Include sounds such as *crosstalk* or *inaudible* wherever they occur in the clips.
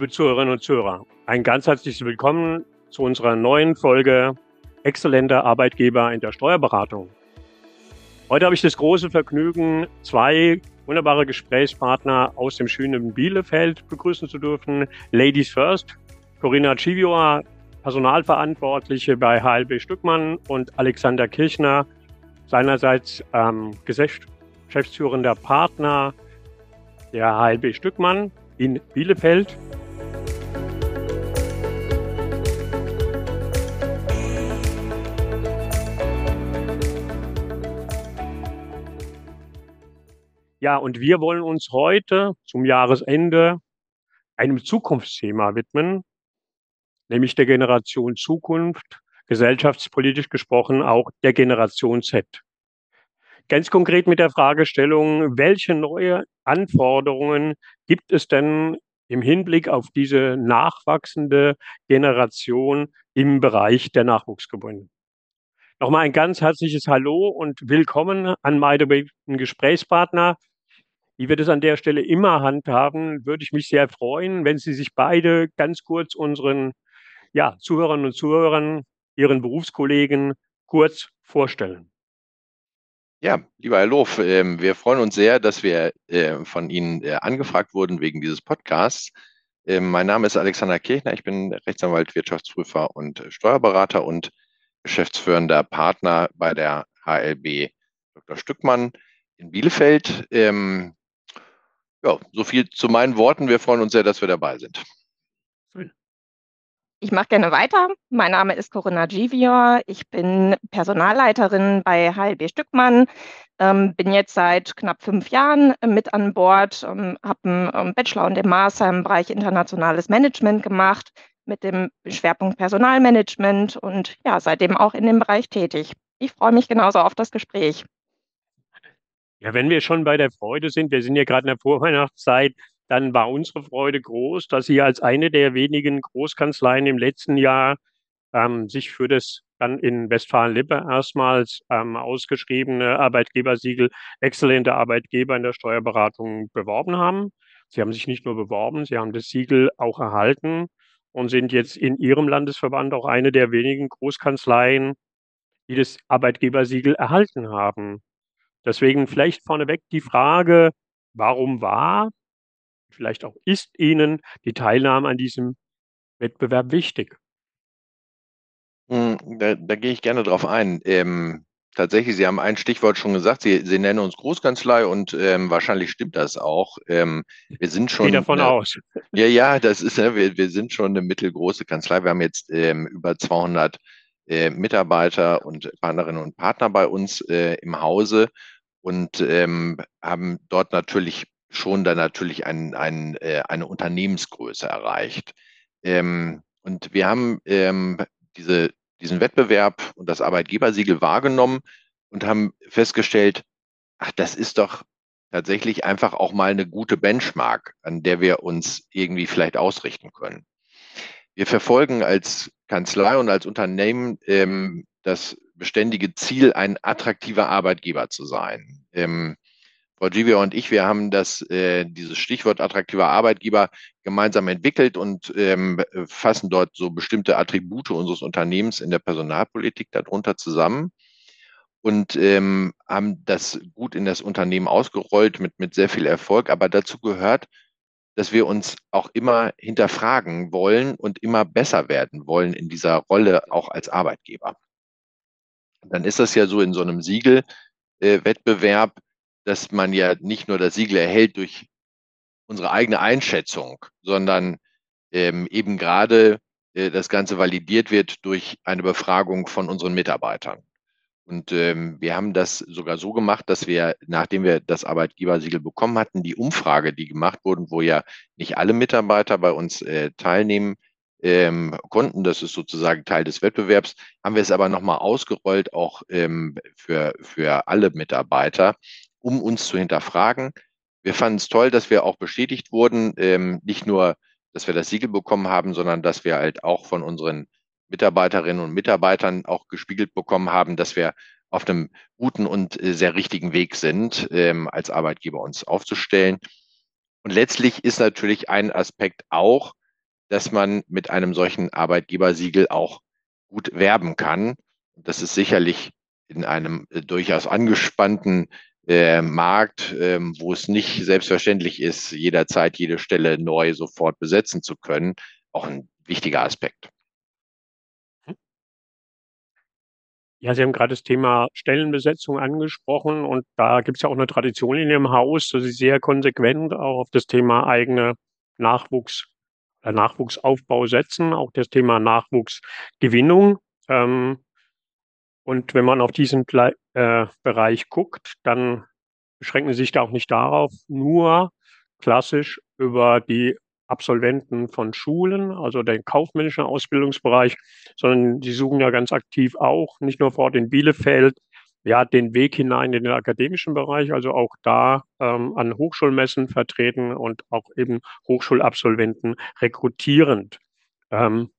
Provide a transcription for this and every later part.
Liebe Zuhörerinnen und Zuhörer, ein ganz herzliches Willkommen zu unserer neuen Folge Exzellenter Arbeitgeber in der Steuerberatung. Heute habe ich das große Vergnügen, zwei wunderbare Gesprächspartner aus dem schönen Bielefeld begrüßen zu dürfen. Ladies First, Corinna Civioa, Personalverantwortliche bei HLB Stückmann und Alexander Kirchner, seinerseits ähm, geschäftsführender Partner der HLB Stückmann in Bielefeld. Ja, und wir wollen uns heute zum Jahresende einem Zukunftsthema widmen, nämlich der Generation Zukunft, gesellschaftspolitisch gesprochen auch der Generation Z. Ganz konkret mit der Fragestellung, welche neue Anforderungen gibt es denn im Hinblick auf diese nachwachsende Generation im Bereich der Nachwuchsgebäude? Nochmal ein ganz herzliches Hallo und willkommen an meine Gesprächspartner. Wie wir das an der Stelle immer handhaben, würde ich mich sehr freuen, wenn Sie sich beide ganz kurz unseren ja, Zuhörern und Zuhörern, Ihren Berufskollegen kurz vorstellen. Ja, lieber Herr Loof, ähm, wir freuen uns sehr, dass wir äh, von Ihnen äh, angefragt wurden wegen dieses Podcasts. Ähm, mein Name ist Alexander Kirchner, ich bin Rechtsanwalt, Wirtschaftsprüfer und Steuerberater und geschäftsführender Partner bei der HLB Dr. Stückmann in Bielefeld. Ähm, ja, so viel zu meinen Worten. Wir freuen uns sehr, dass wir dabei sind. Ich mache gerne weiter. Mein Name ist Corinna Givior. Ich bin Personalleiterin bei HLB Stückmann. Ähm, bin jetzt seit knapp fünf Jahren mit an Bord, ähm, habe einen ähm, Bachelor und den Master im Bereich internationales Management gemacht mit dem Schwerpunkt Personalmanagement und ja, seitdem auch in dem Bereich tätig. Ich freue mich genauso auf das Gespräch. Ja, wenn wir schon bei der Freude sind, wir sind ja gerade in der Vorweihnachtszeit, dann war unsere Freude groß, dass Sie als eine der wenigen Großkanzleien im letzten Jahr ähm, sich für das dann in Westfalen-Lippe erstmals ähm, ausgeschriebene Arbeitgebersiegel exzellente Arbeitgeber in der Steuerberatung beworben haben. Sie haben sich nicht nur beworben, Sie haben das Siegel auch erhalten und sind jetzt in Ihrem Landesverband auch eine der wenigen Großkanzleien, die das Arbeitgebersiegel erhalten haben. Deswegen vielleicht vorneweg die Frage, warum war, vielleicht auch ist Ihnen die Teilnahme an diesem Wettbewerb wichtig? Hm, da, da gehe ich gerne drauf ein. Ähm, tatsächlich, Sie haben ein Stichwort schon gesagt. Sie, Sie nennen uns Großkanzlei und ähm, wahrscheinlich stimmt das auch. Ähm, wir sind schon. Gehe davon eine, aus. Ja, ja, das ist, ne, wir, wir sind schon eine mittelgroße Kanzlei. Wir haben jetzt ähm, über 200 äh, Mitarbeiter und Partnerinnen und Partner bei uns äh, im Hause und ähm, haben dort natürlich schon dann natürlich ein, ein, äh, eine Unternehmensgröße erreicht. Ähm, und wir haben ähm, diese, diesen Wettbewerb und das Arbeitgebersiegel wahrgenommen und haben festgestellt, ach, das ist doch tatsächlich einfach auch mal eine gute Benchmark, an der wir uns irgendwie vielleicht ausrichten können. Wir verfolgen als Kanzlei und als Unternehmen ähm, das beständige Ziel, ein attraktiver Arbeitgeber zu sein. Ähm, Frau Givia und ich, wir haben das, äh, dieses Stichwort attraktiver Arbeitgeber gemeinsam entwickelt und ähm, fassen dort so bestimmte Attribute unseres Unternehmens in der Personalpolitik darunter zusammen und ähm, haben das gut in das Unternehmen ausgerollt mit, mit sehr viel Erfolg. Aber dazu gehört, dass wir uns auch immer hinterfragen wollen und immer besser werden wollen in dieser Rolle auch als Arbeitgeber dann ist das ja so in so einem Siegelwettbewerb, äh, dass man ja nicht nur das Siegel erhält durch unsere eigene Einschätzung, sondern ähm, eben gerade äh, das Ganze validiert wird durch eine Befragung von unseren Mitarbeitern. Und ähm, wir haben das sogar so gemacht, dass wir, nachdem wir das Arbeitgebersiegel bekommen hatten, die Umfrage, die gemacht wurde, wo ja nicht alle Mitarbeiter bei uns äh, teilnehmen, ähm, konnten. Das ist sozusagen Teil des Wettbewerbs. Haben wir es aber nochmal ausgerollt, auch ähm, für, für alle Mitarbeiter, um uns zu hinterfragen. Wir fanden es toll, dass wir auch bestätigt wurden, ähm, nicht nur, dass wir das Siegel bekommen haben, sondern dass wir halt auch von unseren Mitarbeiterinnen und Mitarbeitern auch gespiegelt bekommen haben, dass wir auf einem guten und äh, sehr richtigen Weg sind, ähm, als Arbeitgeber uns aufzustellen. Und letztlich ist natürlich ein Aspekt auch, dass man mit einem solchen Arbeitgebersiegel auch gut werben kann. Das ist sicherlich in einem äh, durchaus angespannten äh, Markt, äh, wo es nicht selbstverständlich ist, jederzeit jede Stelle neu sofort besetzen zu können, auch ein wichtiger Aspekt. Ja, Sie haben gerade das Thema Stellenbesetzung angesprochen und da gibt es ja auch eine Tradition in Ihrem Haus, dass Sie sehr konsequent auch auf das Thema eigene Nachwuchs, äh, Nachwuchsaufbau setzen, auch das Thema Nachwuchsgewinnung. Ähm, und wenn man auf diesen äh, Bereich guckt, dann beschränken Sie sich da auch nicht darauf, nur klassisch über die Absolventen von Schulen, also den kaufmännischen Ausbildungsbereich, sondern die suchen ja ganz aktiv auch, nicht nur vor Ort in Bielefeld, ja, den Weg hinein in den akademischen Bereich, also auch da ähm, an Hochschulmessen vertreten und auch eben Hochschulabsolventen rekrutierend. Ähm,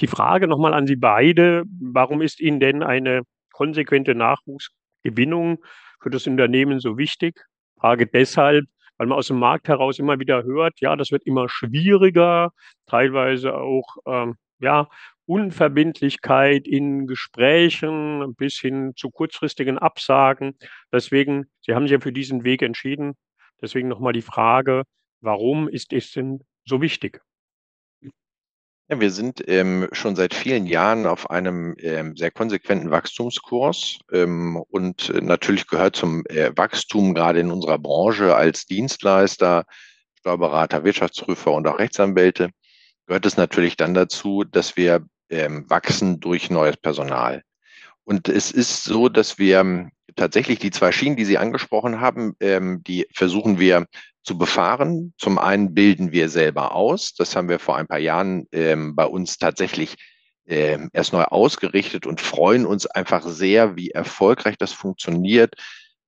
die Frage nochmal an Sie beide, warum ist Ihnen denn eine konsequente Nachwuchsgewinnung für das Unternehmen so wichtig? Frage deshalb, weil man aus dem Markt heraus immer wieder hört, ja, das wird immer schwieriger, teilweise auch, ähm, ja, Unverbindlichkeit in Gesprächen bis hin zu kurzfristigen Absagen. Deswegen, Sie haben sich ja für diesen Weg entschieden. Deswegen nochmal die Frage, warum ist es denn so wichtig? Ja, wir sind ähm, schon seit vielen Jahren auf einem ähm, sehr konsequenten Wachstumskurs ähm, und äh, natürlich gehört zum äh, Wachstum gerade in unserer Branche als Dienstleister, Steuerberater, Wirtschaftsprüfer und auch Rechtsanwälte, gehört es natürlich dann dazu, dass wir ähm, wachsen durch neues Personal. Und es ist so, dass wir ähm, tatsächlich die zwei Schienen, die Sie angesprochen haben, ähm, die versuchen wir zu befahren. Zum einen bilden wir selber aus. Das haben wir vor ein paar Jahren ähm, bei uns tatsächlich ähm, erst neu ausgerichtet und freuen uns einfach sehr, wie erfolgreich das funktioniert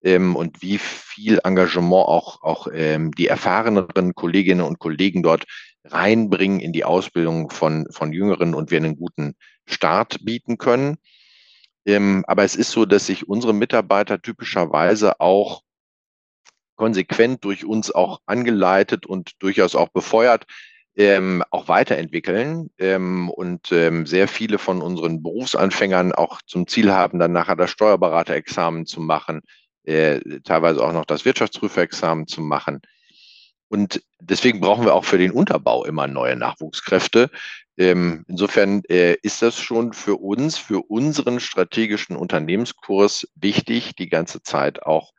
ähm, und wie viel Engagement auch, auch ähm, die erfahreneren Kolleginnen und Kollegen dort reinbringen in die Ausbildung von, von Jüngeren und wir einen guten Start bieten können. Ähm, aber es ist so, dass sich unsere Mitarbeiter typischerweise auch konsequent durch uns auch angeleitet und durchaus auch befeuert, ähm, auch weiterentwickeln ähm, und ähm, sehr viele von unseren Berufsanfängern auch zum Ziel haben, dann nachher das Steuerberaterexamen zu machen, äh, teilweise auch noch das Wirtschaftsprüferexamen zu machen. Und deswegen brauchen wir auch für den Unterbau immer neue Nachwuchskräfte. Ähm, insofern äh, ist das schon für uns, für unseren strategischen Unternehmenskurs wichtig, die ganze Zeit auch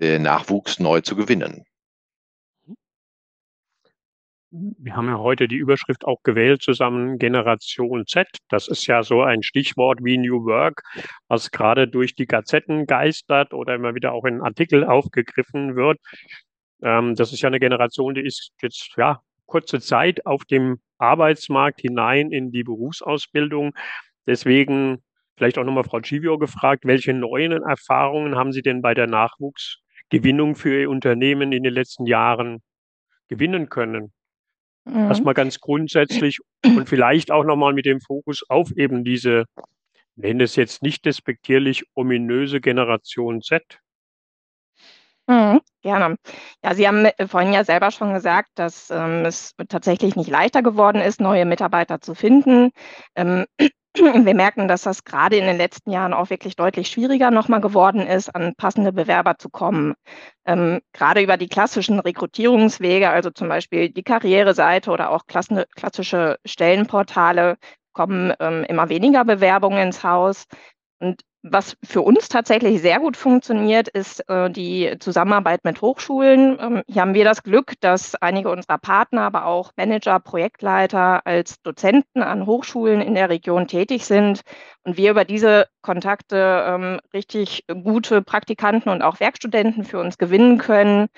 Nachwuchs neu zu gewinnen. Wir haben ja heute die Überschrift auch gewählt zusammen Generation Z. Das ist ja so ein Stichwort wie New Work, was gerade durch die Gazetten geistert oder immer wieder auch in Artikel aufgegriffen wird. Ähm, das ist ja eine Generation, die ist jetzt ja kurze Zeit auf dem Arbeitsmarkt hinein in die Berufsausbildung. Deswegen vielleicht auch nochmal Frau Givio gefragt, welche neuen Erfahrungen haben Sie denn bei der Nachwuchs Gewinnung für Ihr Unternehmen in den letzten Jahren gewinnen können. Mhm. Erstmal ganz grundsätzlich und *clears throat* vielleicht auch nochmal mit dem Fokus auf eben diese, nenne es jetzt nicht despektierlich, ominöse Generation Z. Mhm, gerne. Ja, Sie haben äh, vorhin ja selber schon gesagt, dass ähm, es tatsächlich nicht leichter geworden ist, neue Mitarbeiter zu finden. Ähm, *clears throat* wir merken, dass das gerade in den letzten Jahren auch wirklich deutlich schwieriger nochmal geworden ist, an passende Bewerber zu kommen. Ähm, gerade über die klassischen Rekrutierungswege, also zum Beispiel die Karriereseite oder auch klassische Stellenportale, kommen ähm, immer weniger Bewerbungen ins Haus. Und was für uns tatsächlich sehr gut funktioniert, ist äh, die Zusammenarbeit mit Hochschulen. Ähm, hier haben wir das Glück, dass einige unserer Partner, aber auch Manager, Projektleiter als Dozenten an Hochschulen in der Region tätig sind und wir über diese Kontakte ähm, richtig gute Praktikanten und auch Werkstudenten für uns gewinnen können,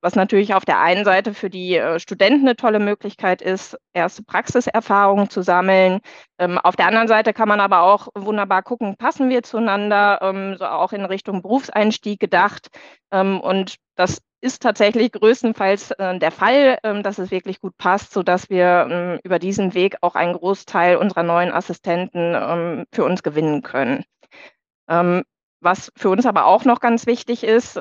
was natürlich auf der einen Seite für die äh, Studenten eine tolle Möglichkeit ist, erste Praxiserfahrungen zu sammeln. Ähm, auf der anderen Seite kann man aber auch wunderbar gucken, passen wir zueinander, ähm, so auch in Richtung Berufseinstieg gedacht. Und das ist tatsächlich größtenteils äh, der Fall, dass es wirklich gut passt, sodass wir über diesen Weg auch einen Großteil unserer neuen Assistenten für uns gewinnen können. Was für uns aber auch noch ganz wichtig ist,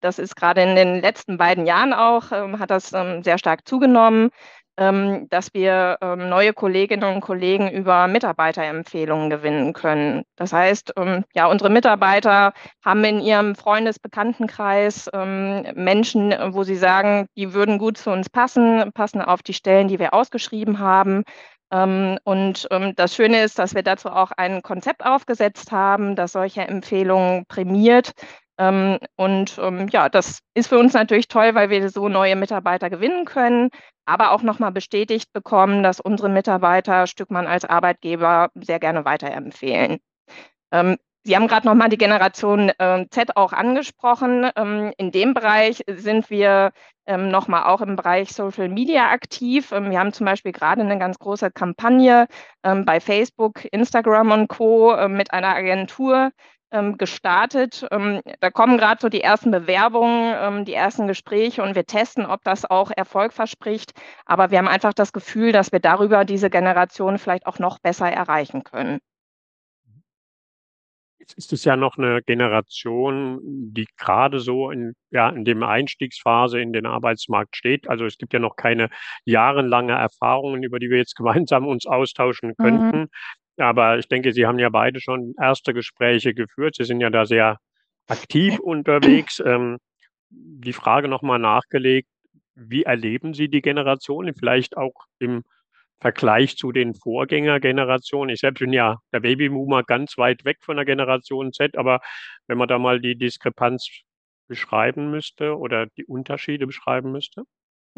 das ist gerade in den letzten beiden Jahren auch, ähm, hat das ähm, sehr stark zugenommen. ähm, dass wir ähm, neue Kolleginnen und Kollegen über Mitarbeiterempfehlungen gewinnen können. Das heißt, ähm, ja, unsere Mitarbeiter haben in ihrem Freundesbekanntenkreis Menschen, wo sie sagen, die würden gut zu uns passen, passen auf die Stellen, die wir ausgeschrieben haben. Ähm, und ähm, das Schöne ist, dass wir dazu auch ein Konzept aufgesetzt haben, das solche Empfehlungen prämiert. Ähm, und ähm, ja, das ist für uns natürlich toll, weil wir so neue Mitarbeiter gewinnen können, aber auch nochmal bestätigt bekommen, dass unsere Mitarbeiter Stückmann als Arbeitgeber sehr gerne weiterempfehlen. Ähm, Sie haben gerade nochmal die Generation äh, Z auch angesprochen. Ähm, in dem Bereich sind wir ähm, nochmal auch im Bereich Social Media aktiv. Ähm, wir haben zum Beispiel gerade eine ganz große Kampagne ähm, bei Facebook, Instagram und Co. Äh, mit einer Agentur, ähm, gestartet. Ähm, da kommen gerade so die ersten Bewerbungen, ähm, die ersten Gespräche und wir testen, ob das auch Erfolg verspricht. Aber wir haben einfach das Gefühl, dass wir darüber diese Generation vielleicht auch noch besser erreichen können. Jetzt ist es ja noch eine Generation, die gerade so in, ja, in dem Einstiegsphase in den Arbeitsmarkt steht. Also es gibt ja noch keine jahrelange Erfahrungen, über die wir jetzt *laughs* gemeinsam uns austauschen mhm. könnten. Mhm. Aber ich denke, Sie haben ja beide schon erste Gespräche geführt. Sie sind ja da sehr aktiv unterwegs. Ähm, die Frage nochmal nachgelegt, wie erleben Sie die Generationen, vielleicht auch im Vergleich zu den Vorgängergenerationen? Ich selbst bin ja der Babyboomer ganz weit weg von der Generation Z, aber wenn man da mal die Diskrepanz beschreiben müsste oder die Unterschiede beschreiben müsste?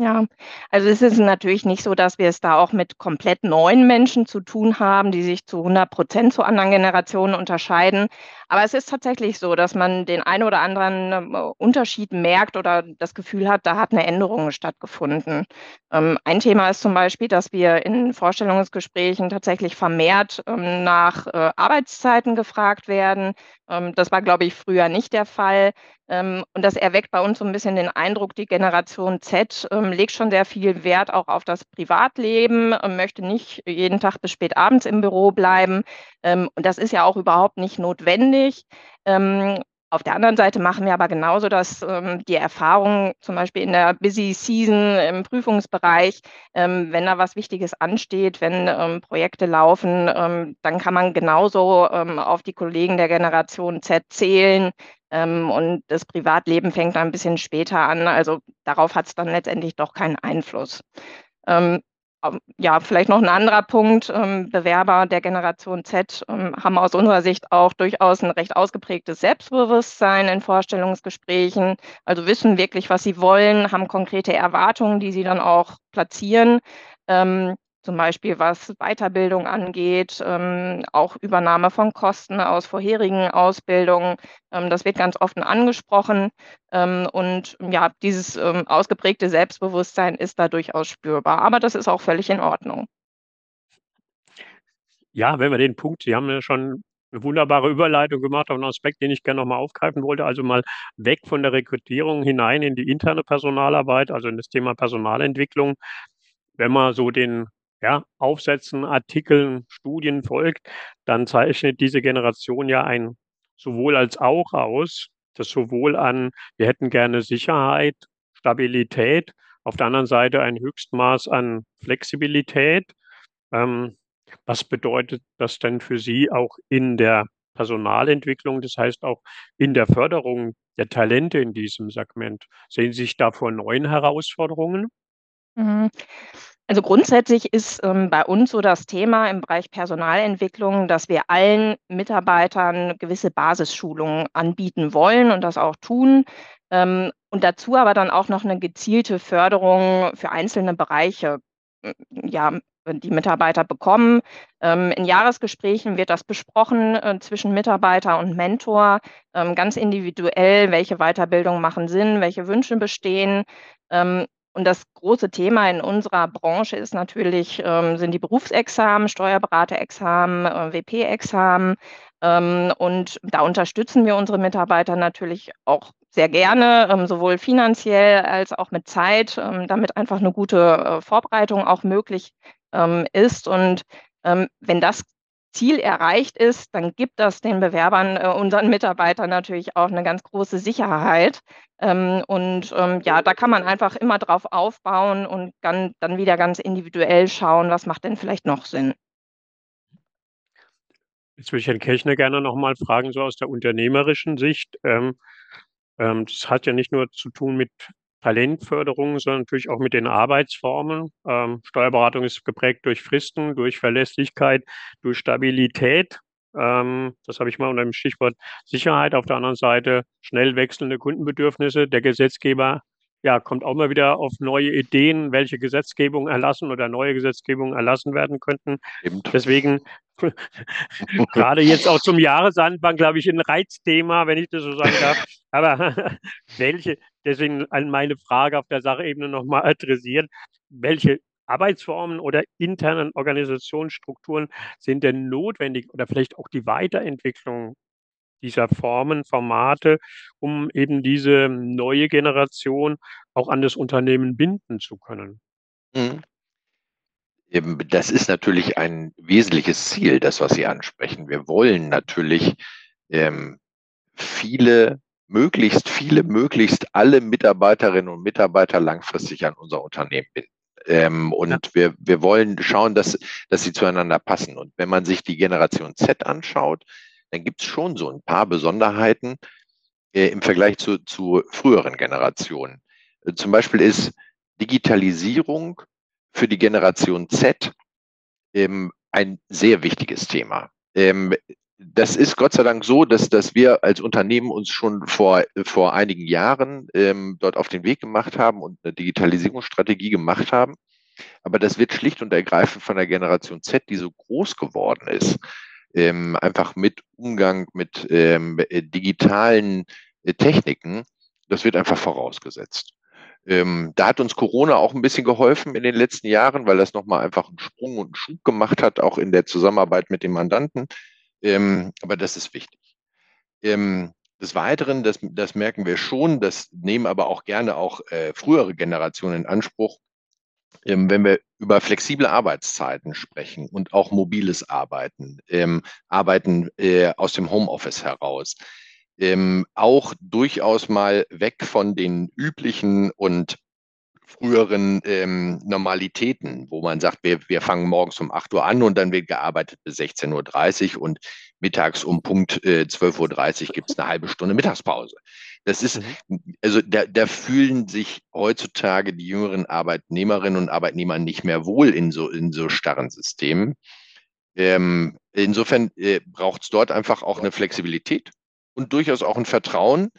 Ja, also es ist natürlich nicht so, dass wir es da auch mit komplett neuen Menschen zu tun haben, die sich zu 100 Prozent zu anderen Generationen unterscheiden. Aber es ist tatsächlich so, dass man den einen oder anderen ähm, Unterschied merkt oder das Gefühl hat, da hat eine Änderung stattgefunden. Ähm, ein Thema ist zum Beispiel, dass wir in Vorstellungsgesprächen tatsächlich vermehrt ähm, nach äh, Arbeitszeiten gefragt werden. das war, glaube ich, früher nicht der Fall. Und das erweckt bei uns so ein bisschen den Eindruck, die Generation Z ähm, legt schon sehr viel Wert auch auf das Privatleben, ähm, möchte nicht jeden Tag bis spät abends im Büro bleiben. Ähm, und das ist ja auch überhaupt nicht notwendig. Ähm, auf der anderen Seite machen wir aber genauso, dass ähm, die Erfahrung zum Beispiel in der Busy Season im Prüfungsbereich, ähm, wenn da was Wichtiges ansteht, wenn ähm, Projekte laufen, ähm, dann kann man genauso ähm, auf die Kollegen der Generation Z zählen. Ähm, und das Privatleben fängt dann ein bisschen später an. Also darauf hat es dann letztendlich doch keinen Einfluss. Ja, vielleicht noch ein anderer Punkt. Ähm, Bewerber der Generation Z ähm, haben aus unserer Sicht auch durchaus ein recht ausgeprägtes Selbstbewusstsein in Vorstellungsgesprächen, also wissen wirklich, was sie wollen, haben konkrete Erwartungen, die sie dann auch platzieren. Ähm, zum Beispiel was Weiterbildung angeht, ähm, auch Übernahme von Kosten aus vorherigen Ausbildungen. Ähm, das wird ganz oft angesprochen. Ähm, und ja, dieses ähm, ausgeprägte Selbstbewusstsein ist da durchaus spürbar. Aber das ist auch völlig in Ordnung. Ja, wenn wir den Punkt, Sie haben ja schon eine wunderbare Überleitung gemacht auf einen Aspekt, den ich gerne nochmal aufgreifen wollte. Also mal weg von der Rekrutierung hinein in die interne Personalarbeit, also in das Thema Personalentwicklung. Wenn man so den ja, Aufsätzen, Artikeln, Studien folgt, dann zeichnet diese Generation ja ein sowohl als auch aus, das sowohl an, wir hätten gerne Sicherheit, Stabilität, auf der anderen Seite ein Höchstmaß an Flexibilität. Ähm, was bedeutet das denn für Sie auch in der Personalentwicklung, das heißt auch in der Förderung der Talente in diesem Segment? Sehen Sie sich da vor neuen Herausforderungen? Mhm. Also grundsätzlich ist ähm, bei uns so das Thema im Bereich Personalentwicklung, dass wir allen Mitarbeitern gewisse Basisschulungen anbieten wollen und das auch tun. Ähm, und dazu aber dann auch noch eine gezielte Förderung für einzelne Bereiche ja, die Mitarbeiter bekommen. Ähm, in Jahresgesprächen wird das besprochen äh, zwischen Mitarbeiter und Mentor, ähm, ganz individuell, welche Weiterbildungen machen Sinn, welche Wünsche bestehen. Und das große Thema in unserer Branche ist natürlich, ähm, sind die Berufsexamen, Steuerberaterexamen, äh, WP-Examen. Ähm, und da unterstützen wir unsere Mitarbeiter natürlich auch sehr gerne, ähm, sowohl finanziell als auch mit Zeit, ähm, damit einfach eine gute äh, Vorbereitung auch möglich ähm, ist. Und ähm, wenn das Ziel erreicht ist, dann gibt das den Bewerbern, äh, unseren Mitarbeitern natürlich auch eine ganz große Sicherheit. Ähm, und ähm, ja, da kann man einfach immer drauf aufbauen und dann, dann wieder ganz individuell schauen, was macht denn vielleicht noch Sinn. Jetzt würde ich Herrn Kirchner gerne nochmal fragen, so aus der unternehmerischen Sicht. Ähm, ähm, das hat ja nicht nur zu tun mit Talentförderung, sondern natürlich auch mit den Arbeitsformen. Ähm, Steuerberatung ist geprägt durch Fristen, durch Verlässlichkeit, durch Stabilität. Ähm, das habe ich mal unter dem Stichwort Sicherheit. Auf der anderen Seite schnell wechselnde Kundenbedürfnisse. Der Gesetzgeber ja, kommt auch mal wieder auf neue Ideen, welche Gesetzgebung erlassen oder neue Gesetzgebung erlassen werden könnten. Stimmt. Deswegen *laughs* gerade jetzt auch zum Jahresanfang, glaube ich, ein Reizthema, wenn ich das so sagen darf. Aber *laughs* welche, deswegen meine Frage auf der Sachebene nochmal adressieren, welche Arbeitsformen oder internen Organisationsstrukturen sind denn notwendig oder vielleicht auch die Weiterentwicklung dieser Formen, Formate, um eben diese neue Generation auch an das Unternehmen binden zu können. Mhm. Das ist natürlich ein wesentliches Ziel, das, was Sie ansprechen. Wir wollen natürlich ähm, viele, möglichst viele, möglichst alle Mitarbeiterinnen und Mitarbeiter langfristig an unser Unternehmen binden. Ähm, und ja. wir, wir wollen schauen, dass, dass sie zueinander passen. Und wenn man sich die Generation Z anschaut, dann gibt es schon so ein paar Besonderheiten äh, im Vergleich zu, zu früheren Generationen. Äh, zum Beispiel ist Digitalisierung für die Generation Z ähm, ein sehr wichtiges Thema. Ähm, das ist Gott sei Dank so, dass, dass wir als Unternehmen uns schon vor, vor einigen Jahren ähm, dort auf den Weg gemacht haben und eine Digitalisierungsstrategie gemacht haben. Aber das wird schlicht und ergreifend von der Generation Z, die so groß geworden ist, ähm, einfach mit Umgang mit ähm, äh, digitalen äh, Techniken, das wird einfach vorausgesetzt. Ähm, da hat uns Corona auch ein bisschen geholfen in den letzten Jahren, weil das nochmal einfach einen Sprung und einen Schub gemacht hat, auch in der Zusammenarbeit mit den Mandanten. Ähm, aber das ist wichtig. Ähm, des Weiteren, das, das merken wir schon, das nehmen aber auch gerne auch äh, frühere Generationen in Anspruch, ähm, wenn wir über flexible Arbeitszeiten sprechen und auch mobiles Arbeiten, ähm, Arbeiten äh, aus dem Homeoffice heraus, ähm, auch durchaus mal weg von den üblichen und früheren ähm, Normalitäten, wo man sagt, wir, wir fangen morgens um 8 Uhr an und dann wird gearbeitet bis 16.30 Uhr und mittags um Punkt äh, 12.30 Uhr gibt es eine halbe Stunde Mittagspause. Das ist, mhm. also da, da fühlen sich heutzutage die jüngeren Arbeitnehmerinnen und Arbeitnehmer nicht mehr wohl in so, in so starren Systemen. Ähm, insofern äh, braucht es dort einfach auch eine Flexibilität und durchaus auch ein Vertrauen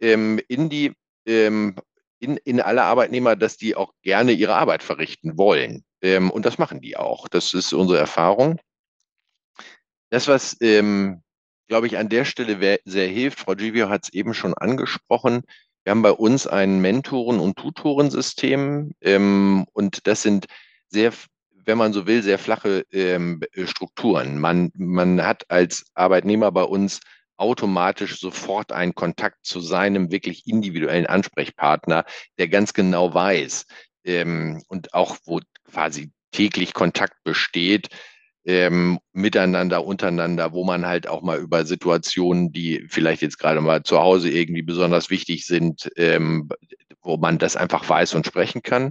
ähm, in die ähm, in, in alle Arbeitnehmer, dass die auch gerne ihre Arbeit verrichten wollen. Ähm, und das machen die auch. Das ist unsere Erfahrung. Das, was, ähm, glaube ich, an der Stelle sehr hilft, Frau Givio hat es eben schon angesprochen, wir haben bei uns ein Mentoren- und Tutorensystem ähm, und das sind sehr, wenn man so will, sehr flache ähm, Strukturen. Man, man hat als Arbeitnehmer bei uns automatisch sofort einen Kontakt zu seinem wirklich individuellen Ansprechpartner, der ganz genau weiß ähm, und auch wo quasi täglich Kontakt besteht, ähm, miteinander, untereinander, wo man halt auch mal über Situationen, die vielleicht jetzt gerade mal zu Hause irgendwie besonders wichtig sind, ähm, wo man das einfach weiß und sprechen kann,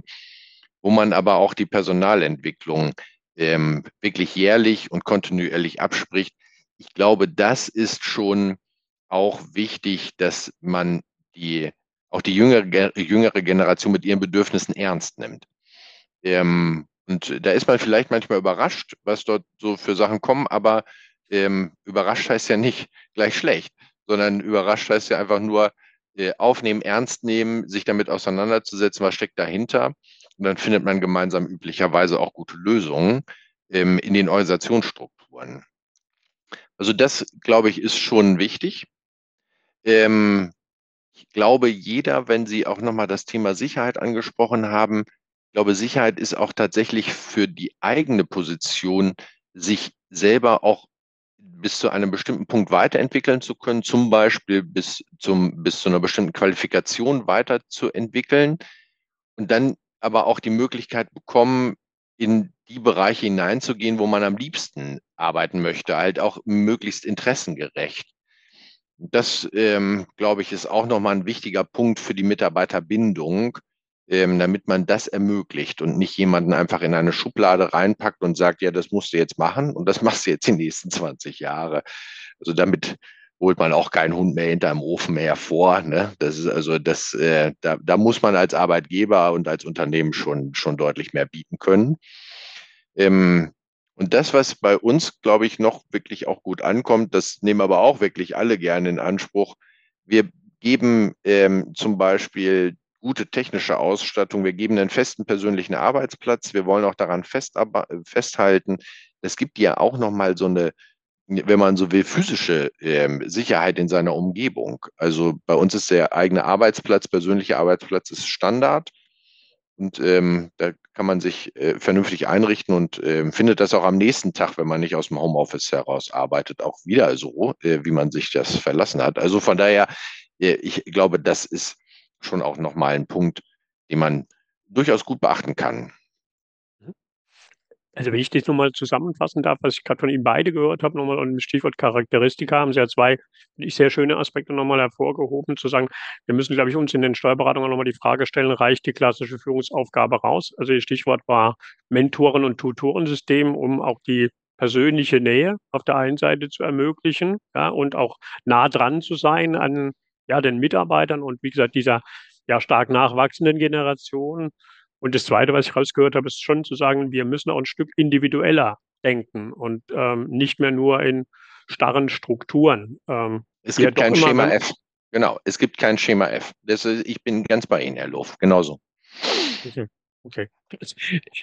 wo man aber auch die Personalentwicklung ähm, wirklich jährlich und kontinuierlich abspricht, ich glaube, das ist schon auch wichtig, dass man die, auch die jüngere, jüngere Generation mit ihren Bedürfnissen ernst nimmt. Ähm, und da ist man vielleicht manchmal überrascht, was dort so für Sachen kommen, aber ähm, überrascht heißt ja nicht gleich schlecht, sondern überrascht heißt ja einfach nur äh, aufnehmen, ernst nehmen, sich damit auseinanderzusetzen, was steckt dahinter. Und dann findet man gemeinsam üblicherweise auch gute Lösungen ähm, in den Organisationsstrukturen. Also das, glaube ich, ist schon wichtig. Ähm, ich glaube, jeder, wenn Sie auch nochmal das Thema Sicherheit angesprochen haben, ich glaube, Sicherheit ist auch tatsächlich für die eigene Position, sich selber auch bis zu einem bestimmten Punkt weiterentwickeln zu können, zum Beispiel bis, zum, bis zu einer bestimmten Qualifikation weiterzuentwickeln und dann aber auch die Möglichkeit bekommen, in die Bereiche hineinzugehen, wo man am liebsten arbeiten möchte, halt auch möglichst interessengerecht. Das, ähm, glaube ich, ist auch nochmal ein wichtiger Punkt für die Mitarbeiterbindung, ähm, damit man das ermöglicht und nicht jemanden einfach in eine Schublade reinpackt und sagt, ja, das musst du jetzt machen und das *laughs* machst du jetzt die nächsten 20 Jahre. Also damit holt man auch keinen Hund mehr hinter dem Ofen mehr vor. Ne? Das ist also das, äh, da, da muss man als Arbeitgeber und als Unternehmen schon, schon deutlich mehr bieten können. Ähm, und das, was bei uns, glaube ich, noch wirklich auch gut ankommt, das nehmen aber auch wirklich alle gerne in Anspruch. Wir geben ähm, zum Beispiel gute technische Ausstattung, wir geben einen festen persönlichen Arbeitsplatz, wir wollen auch daran festhalten. Es gibt ja auch nochmal so eine, wenn man so will, physische ähm, Sicherheit in seiner Umgebung. Also bei uns ist der eigene Arbeitsplatz, persönliche Arbeitsplatz ist Standard. Und ähm, da kann man sich äh, vernünftig einrichten und äh, findet das auch am nächsten Tag, wenn man nicht aus dem Homeoffice heraus arbeitet, auch wieder so, äh, wie man sich das verlassen hat. Also von daher, äh, ich glaube, das ist schon auch nochmal ein Punkt, den man durchaus gut beachten kann. Also wenn ich das nochmal zusammenfassen darf, was ich gerade von Ihnen beide gehört habe, nochmal und Stichwort Charakteristika, haben Sie ja zwei, ich, sehr schöne Aspekte nochmal hervorgehoben, zu sagen, wir müssen, glaube ich, uns in den Steuerberatungen nochmal die Frage stellen, reicht die klassische Führungsaufgabe raus? Also Ihr Stichwort war Mentoren- und Tutorensystem, um auch die persönliche Nähe auf der einen Seite zu ermöglichen, ja, und auch nah dran zu sein an ja, den Mitarbeitern und wie gesagt, dieser ja stark nachwachsenden Generation. Und das Zweite, was ich rausgehört habe, ist schon zu sagen, wir müssen auch ein Stück individueller denken und ähm, nicht mehr nur in starren Strukturen. Ähm, es gibt kein Schema F. Genau, es gibt kein Schema F. Das ist, ich bin ganz bei Ihnen, Herr Luft. Genauso. Okay. Okay, das,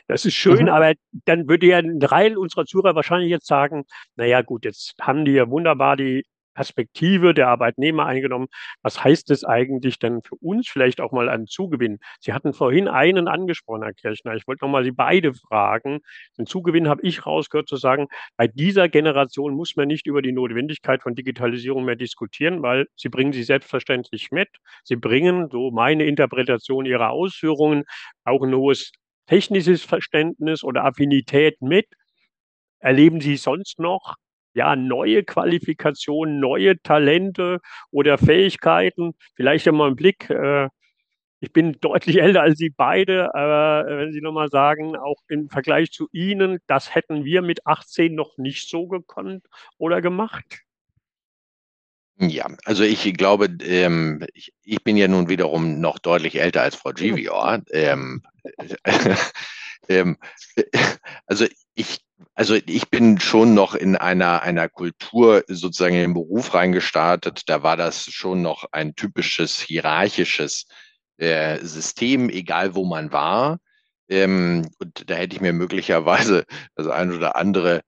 das ist schön, mhm. aber dann würde ja ein Teil unserer Zuhörer wahrscheinlich jetzt sagen, naja gut, jetzt haben die ja wunderbar die Perspektive der Arbeitnehmer eingenommen. Was heißt es eigentlich denn für uns vielleicht auch mal an Zugewinn? Sie hatten vorhin einen angesprochen, Herr Kirchner. Ich wollte nochmal Sie beide fragen. Den Zugewinn habe ich rausgehört zu sagen, bei dieser Generation muss man nicht über die Notwendigkeit von Digitalisierung mehr diskutieren, weil sie bringen sie selbstverständlich mit. Sie bringen, so meine Interpretation Ihrer Ausführungen, auch ein hohes technisches Verständnis oder Affinität mit. Erleben Sie sonst noch ja, neue Qualifikationen, neue Talente oder Fähigkeiten. Vielleicht einmal einen Blick. Äh, ich bin deutlich *laughs* älter als Sie beide, aber wenn Sie nochmal sagen, auch im Vergleich zu Ihnen, das hätten wir mit 18 noch nicht so gekonnt oder gemacht. Ja, also ich glaube, ähm, ich, ich, bin ja nun wiederum noch deutlich älter als Frau Givior. Ähm, *laughs* ähm, also ich also ich bin schon noch in einer, einer Kultur sozusagen in den Beruf reingestartet. Da war das schon noch ein typisches hierarchisches äh, System, egal wo man war. Ähm, und da hätte ich mir möglicherweise *laughs* das ein oder andere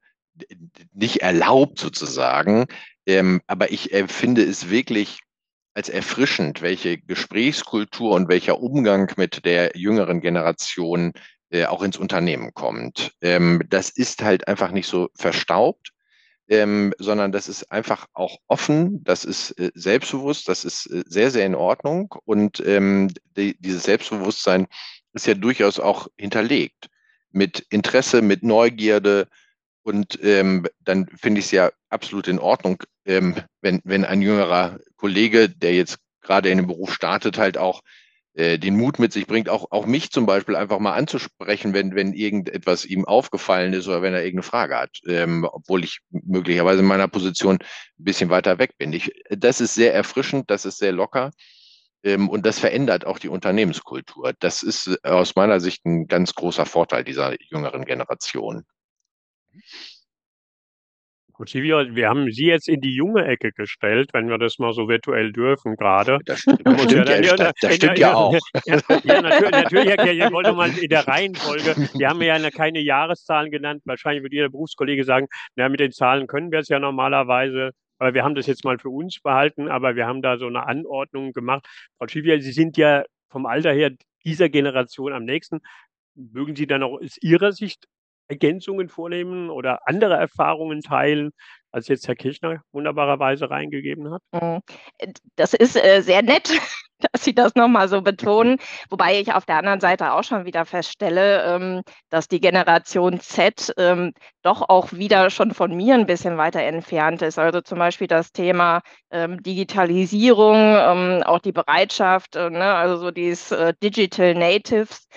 nicht erlaubt sozusagen. Ähm, aber ich empfinde es wirklich als erfrischend, welche Gesprächskultur und welcher Umgang mit der jüngeren Generation äh, auch ins Unternehmen kommt. Ähm, das ist halt einfach nicht so verstaubt, ähm, sondern das ist einfach auch offen, das ist äh, selbstbewusst, das ist äh, sehr, sehr in Ordnung. Und ähm, die, dieses Selbstbewusstsein ist ja durchaus auch hinterlegt mit Interesse, mit Neugierde. Und ähm, dann finde ich es ja absolut in Ordnung, ähm, wenn, wenn ein jüngerer Kollege, der jetzt gerade in den Beruf startet, halt auch den Mut mit sich bringt, auch, auch mich zum Beispiel einfach mal anzusprechen, wenn, wenn irgendetwas ihm aufgefallen ist oder wenn er irgendeine Frage hat, ähm, obwohl ich möglicherweise in meiner Position ein bisschen weiter weg bin. Ich, das ist sehr erfrischend, das ist sehr locker ähm, und das verändert auch die Unternehmenskultur. Das ist aus meiner Sicht ein ganz großer Vorteil dieser jüngeren Generation. Silvia, wir haben Sie jetzt in die junge Ecke gestellt, wenn wir das mal so virtuell dürfen gerade. Das stimmt, das stimmt ja, ja, das stimmt ja, auch. *laughs* Ja, natürlich, natürlich ich wollte mal in der Reihenfolge, wir haben ja keine Jahreszahlen genannt, wahrscheinlich würde jeder Berufskollege sagen, na, mit den Zahlen können wir es ja normalerweise, aber wir haben das jetzt mal für uns behalten, aber wir haben da so eine Anordnung gemacht. Frau Schivia, Sie sind ja vom Alter her dieser Generation am nächsten. Mögen Sie dann auch aus Ihrer Sicht Ergänzungen vornehmen oder andere Erfahrungen teilen, als jetzt Herr Kirchner wunderbarerweise reingegeben hat? Mhm. Das ist äh, sehr nett, *laughs* *laughs* dass Sie das nochmal so betonen. Wobei ich auf der anderen Seite auch schon wieder feststelle, ähm, dass die Generation Z ähm, doch auch wieder schon von mir ein bisschen weiter entfernt ist. Also zum Beispiel das Thema ähm, Digitalisierung, auch die Bereitschaft, äh, ne, also so dieses äh, Digital Natives.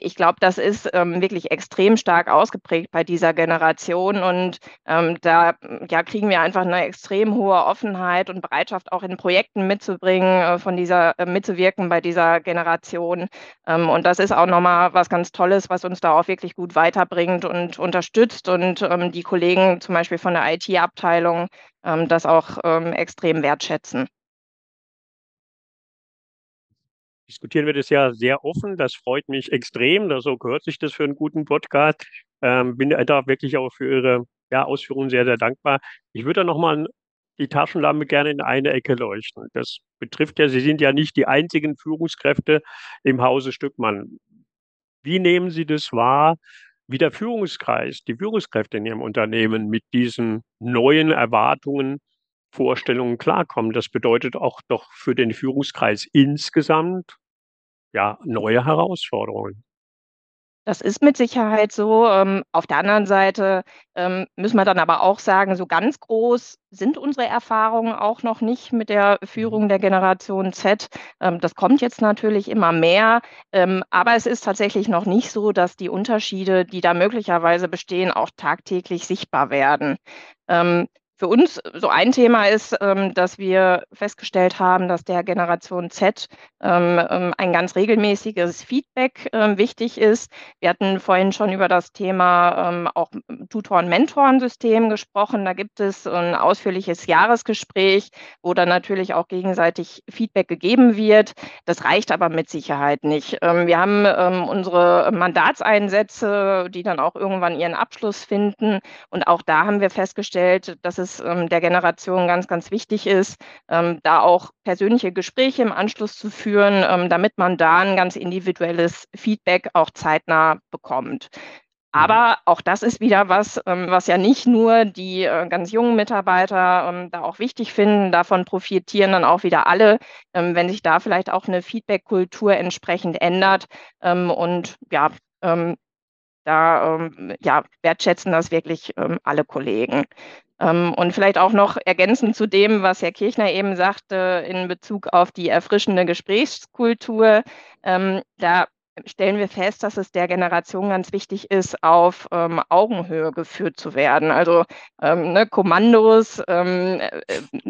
Ich glaube, das ist wirklich extrem stark ausgeprägt bei dieser Generation und da ja, kriegen wir einfach eine extrem hohe Offenheit und Bereitschaft auch in Projekten mitzubringen, äh, von dieser mitzuwirken bei dieser Generation. Ähm, und das ist auch nochmal was ganz Tolles, was uns da auch wirklich gut weiterbringt und unterstützt und ähm, die Kollegen zum Beispiel von der IT-Abteilung ähm, das auch extrem wertschätzen diskutieren wir das ja sehr offen. Das freut mich extrem. So gehört sich das für einen guten Podcast. Ähm, bin da wirklich auch für Ihre ja, Ausführungen sehr, sehr dankbar. Ich würde da nochmal die Taschenlampe gerne in eine Ecke leuchten. Das betrifft ja, Sie sind ja nicht die einzigen Führungskräfte im Hause Stückmann. Wie nehmen Sie das wahr, wie der Führungskreis, die Führungskräfte in Ihrem Unternehmen mit diesen neuen Erwartungen Vorstellungen klarkommen. Das bedeutet auch doch für den Führungskreis insgesamt ja neue Herausforderungen. Das ist mit Sicherheit so. Ähm, auf der anderen Seite ähm, müssen wir dann aber auch sagen, so ganz groß sind unsere Erfahrungen auch noch nicht mit der Führung der Generation Z. Ähm, das kommt jetzt natürlich immer mehr, aber es ist tatsächlich noch nicht so, dass die Unterschiede, die da möglicherweise bestehen, auch tagtäglich sichtbar werden. Für uns so ein Thema ist, ähm, dass wir festgestellt haben, dass der Generation Z ähm, ähm, ein ganz regelmäßiges Feedback wichtig ist. Wir hatten vorhin schon über das Thema auch Tutoren-Mentoren-System gesprochen. Da gibt es ein ausführliches Jahresgespräch, wo dann natürlich auch gegenseitig Feedback gegeben wird. Das reicht aber mit Sicherheit nicht. Wir haben unsere Mandatseinsätze, die dann auch irgendwann ihren Abschluss finden. Und auch da haben wir festgestellt, dass es ähm, der Generation ganz, ganz wichtig ist, ähm, da auch persönliche Gespräche im Anschluss zu führen, ähm, damit man da ein ganz individuelles Feedback auch zeitnah bekommt. Mhm. Aber auch das ist wieder was, ähm, was ja nicht nur die äh, ganz jungen Mitarbeiter ähm, da auch wichtig finden. Davon profitieren dann auch wieder alle, ähm, wenn sich da vielleicht auch eine Feedback-Kultur entsprechend ändert. und ja, da ja, wertschätzen das wirklich alle Kollegen. Ähm, und vielleicht auch noch ergänzend zu dem, was Herr Kirchner eben sagte in Bezug auf die erfrischende Gesprächskultur. Ähm, da stellen wir fest, dass es der Generation ganz wichtig ist, auf ähm, Augenhöhe geführt zu werden. Also ähm, ne, Kommandos ähm, äh,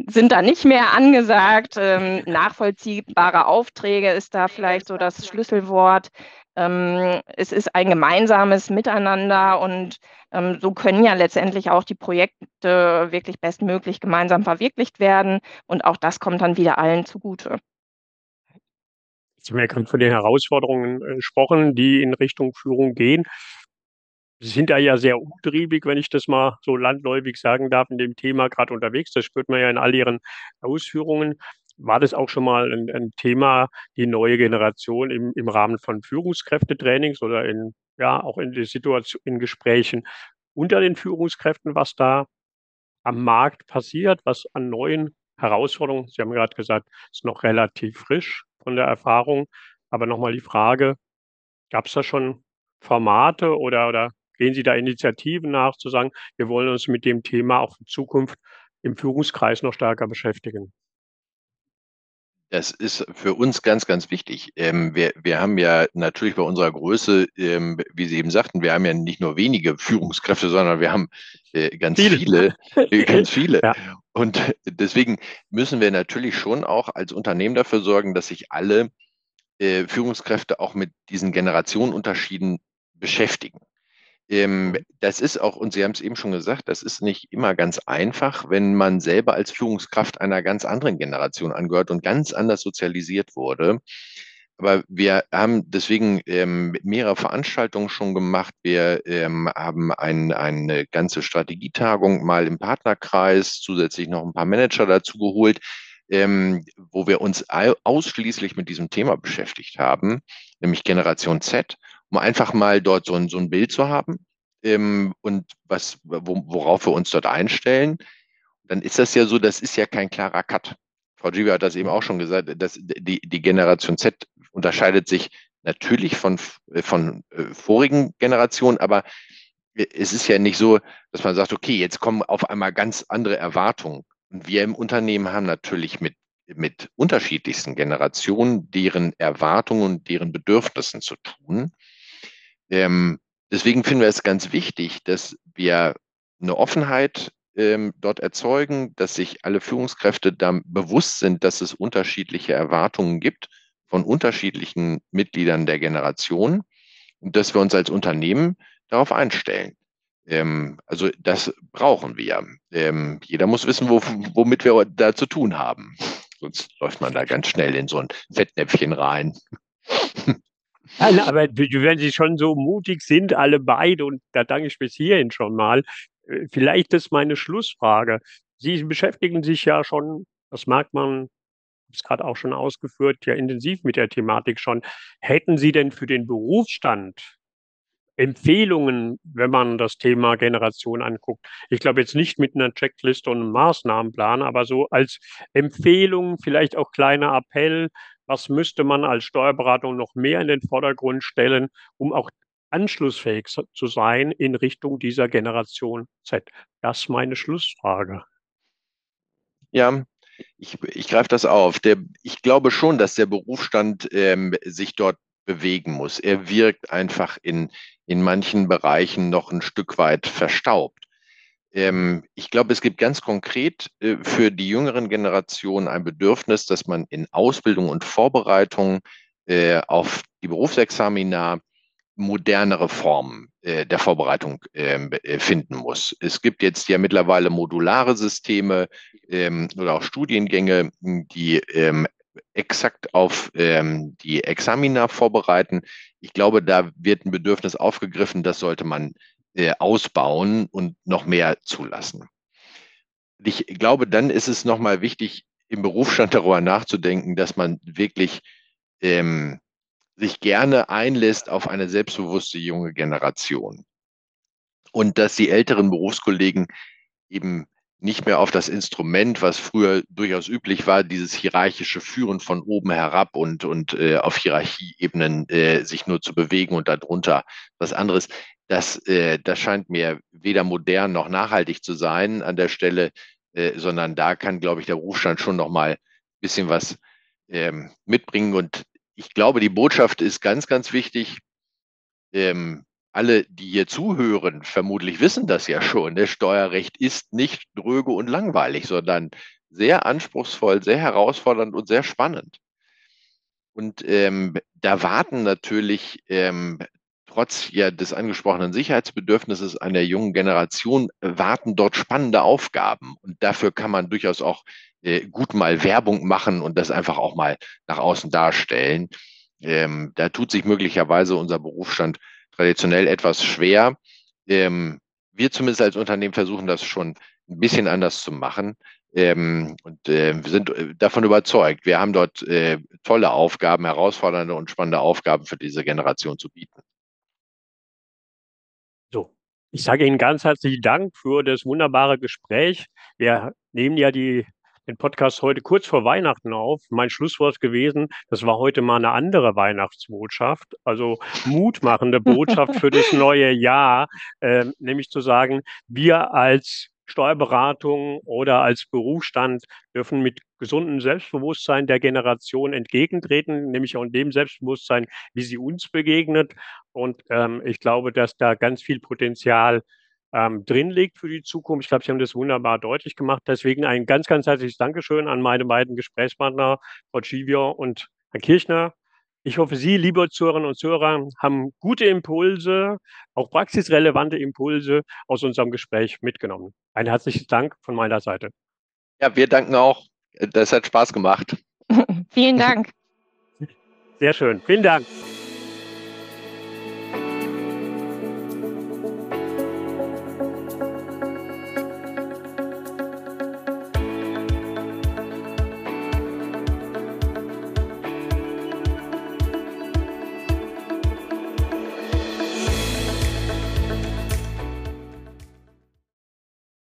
sind da nicht mehr angesagt. Ähm, nachvollziehbare Aufträge ist da vielleicht so das Schlüsselwort. Ähm, es ist ein gemeinsames Miteinander und ähm, so können ja letztendlich auch die Projekte wirklich bestmöglich gemeinsam verwirklicht werden und auch das kommt dann wieder allen zugute. Sie haben ja gerade von den Herausforderungen äh, gesprochen, die in Richtung Führung gehen. Sie sind da ja sehr umtriebig, wenn ich das mal so landläufig sagen darf, in dem Thema gerade unterwegs. Das spürt man ja in all Ihren Ausführungen. War das auch schon mal ein, ein Thema, die neue Generation im, im Rahmen von Führungskräftetrainings oder in, ja, auch in die Situation, in Gesprächen unter den Führungskräften, was da am Markt passiert, was an neuen Herausforderungen, Sie haben gerade gesagt, ist noch relativ frisch von der Erfahrung. Aber nochmal die Frage, gab es da schon Formate oder, oder gehen Sie da Initiativen nach, zu sagen, wir wollen uns mit dem Thema auch in Zukunft im Führungskreis noch stärker beschäftigen? Das ist für uns ganz, ganz wichtig. Ähm, wir, wir haben ja natürlich bei unserer Größe, ähm, wie Sie eben sagten, wir haben ja nicht nur wenige Führungskräfte, sondern wir haben äh, ganz viele, viele äh, ganz viele. Ja. Und deswegen müssen wir natürlich schon auch als Unternehmen dafür sorgen, dass sich alle äh, Führungskräfte auch mit diesen Generationenunterschieden beschäftigen. Ähm, das ist auch, und Sie haben es eben schon gesagt, das ist nicht immer ganz einfach, wenn man selber als Führungskraft einer ganz anderen Generation angehört und ganz anders sozialisiert wurde. Aber wir haben deswegen ähm, mehrere Veranstaltungen schon gemacht. Wir ähm, haben ein, eine ganze Strategietagung mal im Partnerkreis, zusätzlich noch ein paar Manager dazu geholt, ähm, wo wir uns ausschließlich mit diesem Thema beschäftigt haben, nämlich Generation Z um einfach mal dort so ein, so ein Bild zu haben ähm, und was, wo, worauf wir uns dort einstellen. Dann ist das ja so, das ist ja kein klarer Cut. Frau Givi hat das eben auch schon gesagt, dass die, die Generation Z unterscheidet sich natürlich von, von äh, vorigen Generationen, aber es ist ja nicht so, dass man sagt, okay, jetzt kommen auf einmal ganz andere Erwartungen. Und wir im Unternehmen haben natürlich mit, mit unterschiedlichsten Generationen deren Erwartungen und deren Bedürfnissen zu tun. Ähm, deswegen finden wir es ganz wichtig, dass wir eine Offenheit ähm, dort erzeugen, dass sich alle Führungskräfte da bewusst sind, dass es unterschiedliche Erwartungen gibt von unterschiedlichen Mitgliedern der Generation und dass wir uns als Unternehmen darauf einstellen. Ähm, also das brauchen wir. Ähm, jeder muss wissen, wo, womit wir da zu tun haben. Sonst läuft man da ganz schnell in so ein Fettnäpfchen rein. Ja, aber wenn Sie schon so mutig sind, alle beide, und da danke ich bis hierhin schon mal, äh, vielleicht ist meine Schlussfrage. Sie beschäftigen sich ja schon, das merkt man, ist gerade auch schon ausgeführt, ja intensiv mit der Thematik schon. Hätten Sie denn für den Berufsstand Empfehlungen, wenn man das Thema Generation anguckt. Ich glaube jetzt nicht mit einer Checkliste und einem Maßnahmenplan, aber so als Empfehlung, vielleicht auch kleiner Appell, was müsste man als Steuerberatung noch mehr in den Vordergrund stellen, um auch anschlussfähig zu sein in Richtung dieser Generation Z? Das ist meine Schlussfrage. Ja, ich, ich greife das auf. Der, ich glaube schon, dass der Berufsstand ähm, sich dort bewegen muss. Er wirkt einfach in, in manchen Bereichen noch ein Stück weit verstaubt. Ähm, ich glaube, es gibt ganz konkret äh, für die jüngeren Generationen ein Bedürfnis, dass man in Ausbildung und Vorbereitung äh, auf die Berufsexamina modernere Formen äh, der Vorbereitung ähm, äh, finden muss. Es gibt jetzt ja mittlerweile modulare Systeme ähm, oder auch Studiengänge, die ähm, exakt auf ähm, die Examina vorbereiten. Ich glaube, da wird ein Bedürfnis aufgegriffen, das sollte man ausbauen und noch mehr zulassen. Ich glaube, dann ist es nochmal wichtig, im Berufsstand *laughs* darüber nachzudenken, dass man wirklich ähm, sich gerne einlässt auf eine selbstbewusste junge Generation. Und dass die älteren Berufskollegen eben nicht mehr auf das Instrument, was früher durchaus üblich war, dieses hierarchische Führen von oben herab und, und äh, auf Hierarchieebenen äh, sich nur zu bewegen und darunter was anderes. Das, äh, das scheint mir weder modern noch nachhaltig zu sein an der Stelle, äh, sondern da kann, glaube ich, der Berufsstand schon noch mal ein bisschen was ähm, mitbringen. Und ich glaube, die Botschaft ist ganz, ganz wichtig. Ähm, alle, die hier zuhören, vermutlich wissen das ja schon. Das Steuerrecht ist nicht dröge und langweilig, sondern sehr anspruchsvoll, sehr herausfordernd und sehr spannend. Und ähm, da warten natürlich ähm, trotz ja des angesprochenen Sicherheitsbedürfnisses einer jungen Generation warten dort spannende Aufgaben. Und dafür kann man durchaus auch äh, gut mal Werbung machen und das einfach auch mal nach außen darstellen. Ähm, da tut sich möglicherweise unser Berufsstand traditionell etwas schwer. Ähm, wir zumindest als Unternehmen versuchen das schon ein bisschen anders zu machen. Ähm, und äh, wir sind äh, davon überzeugt, wir haben dort äh, tolle Aufgaben, herausfordernde und spannende Aufgaben für diese Generation zu bieten. So, ich sage Ihnen ganz herzlichen Dank für das wunderbare Gespräch. Wir nehmen ja die den Podcast heute kurz vor Weihnachten auf. Mein Schlusswort gewesen, das war heute mal eine andere Weihnachtsbotschaft, also mutmachende Botschaft für das *laughs* neue Jahr, äh, nämlich zu sagen, wir als Steuerberatung oder als Berufsstand dürfen mit gesundem Selbstbewusstsein der Generation entgegentreten, nämlich auch in dem Selbstbewusstsein, wie sie uns begegnet. Und ähm, ich glaube, dass da ganz viel Potenzial ähm, drin liegt für die Zukunft. Ich glaube, Sie haben das wunderbar deutlich gemacht. Deswegen ein ganz, ganz herzliches Dankeschön an meine beiden Gesprächspartner, Frau Givio und Herr Kirchner. Ich hoffe, Sie, liebe Zuhörerinnen und Zuhörer, haben gute Impulse, auch praxisrelevante Impulse aus unserem Gespräch mitgenommen. Ein herzliches Dank von meiner Seite. Ja, wir danken auch. Das hat Spaß gemacht. *laughs* Vielen Dank. Sehr schön. Vielen Dank.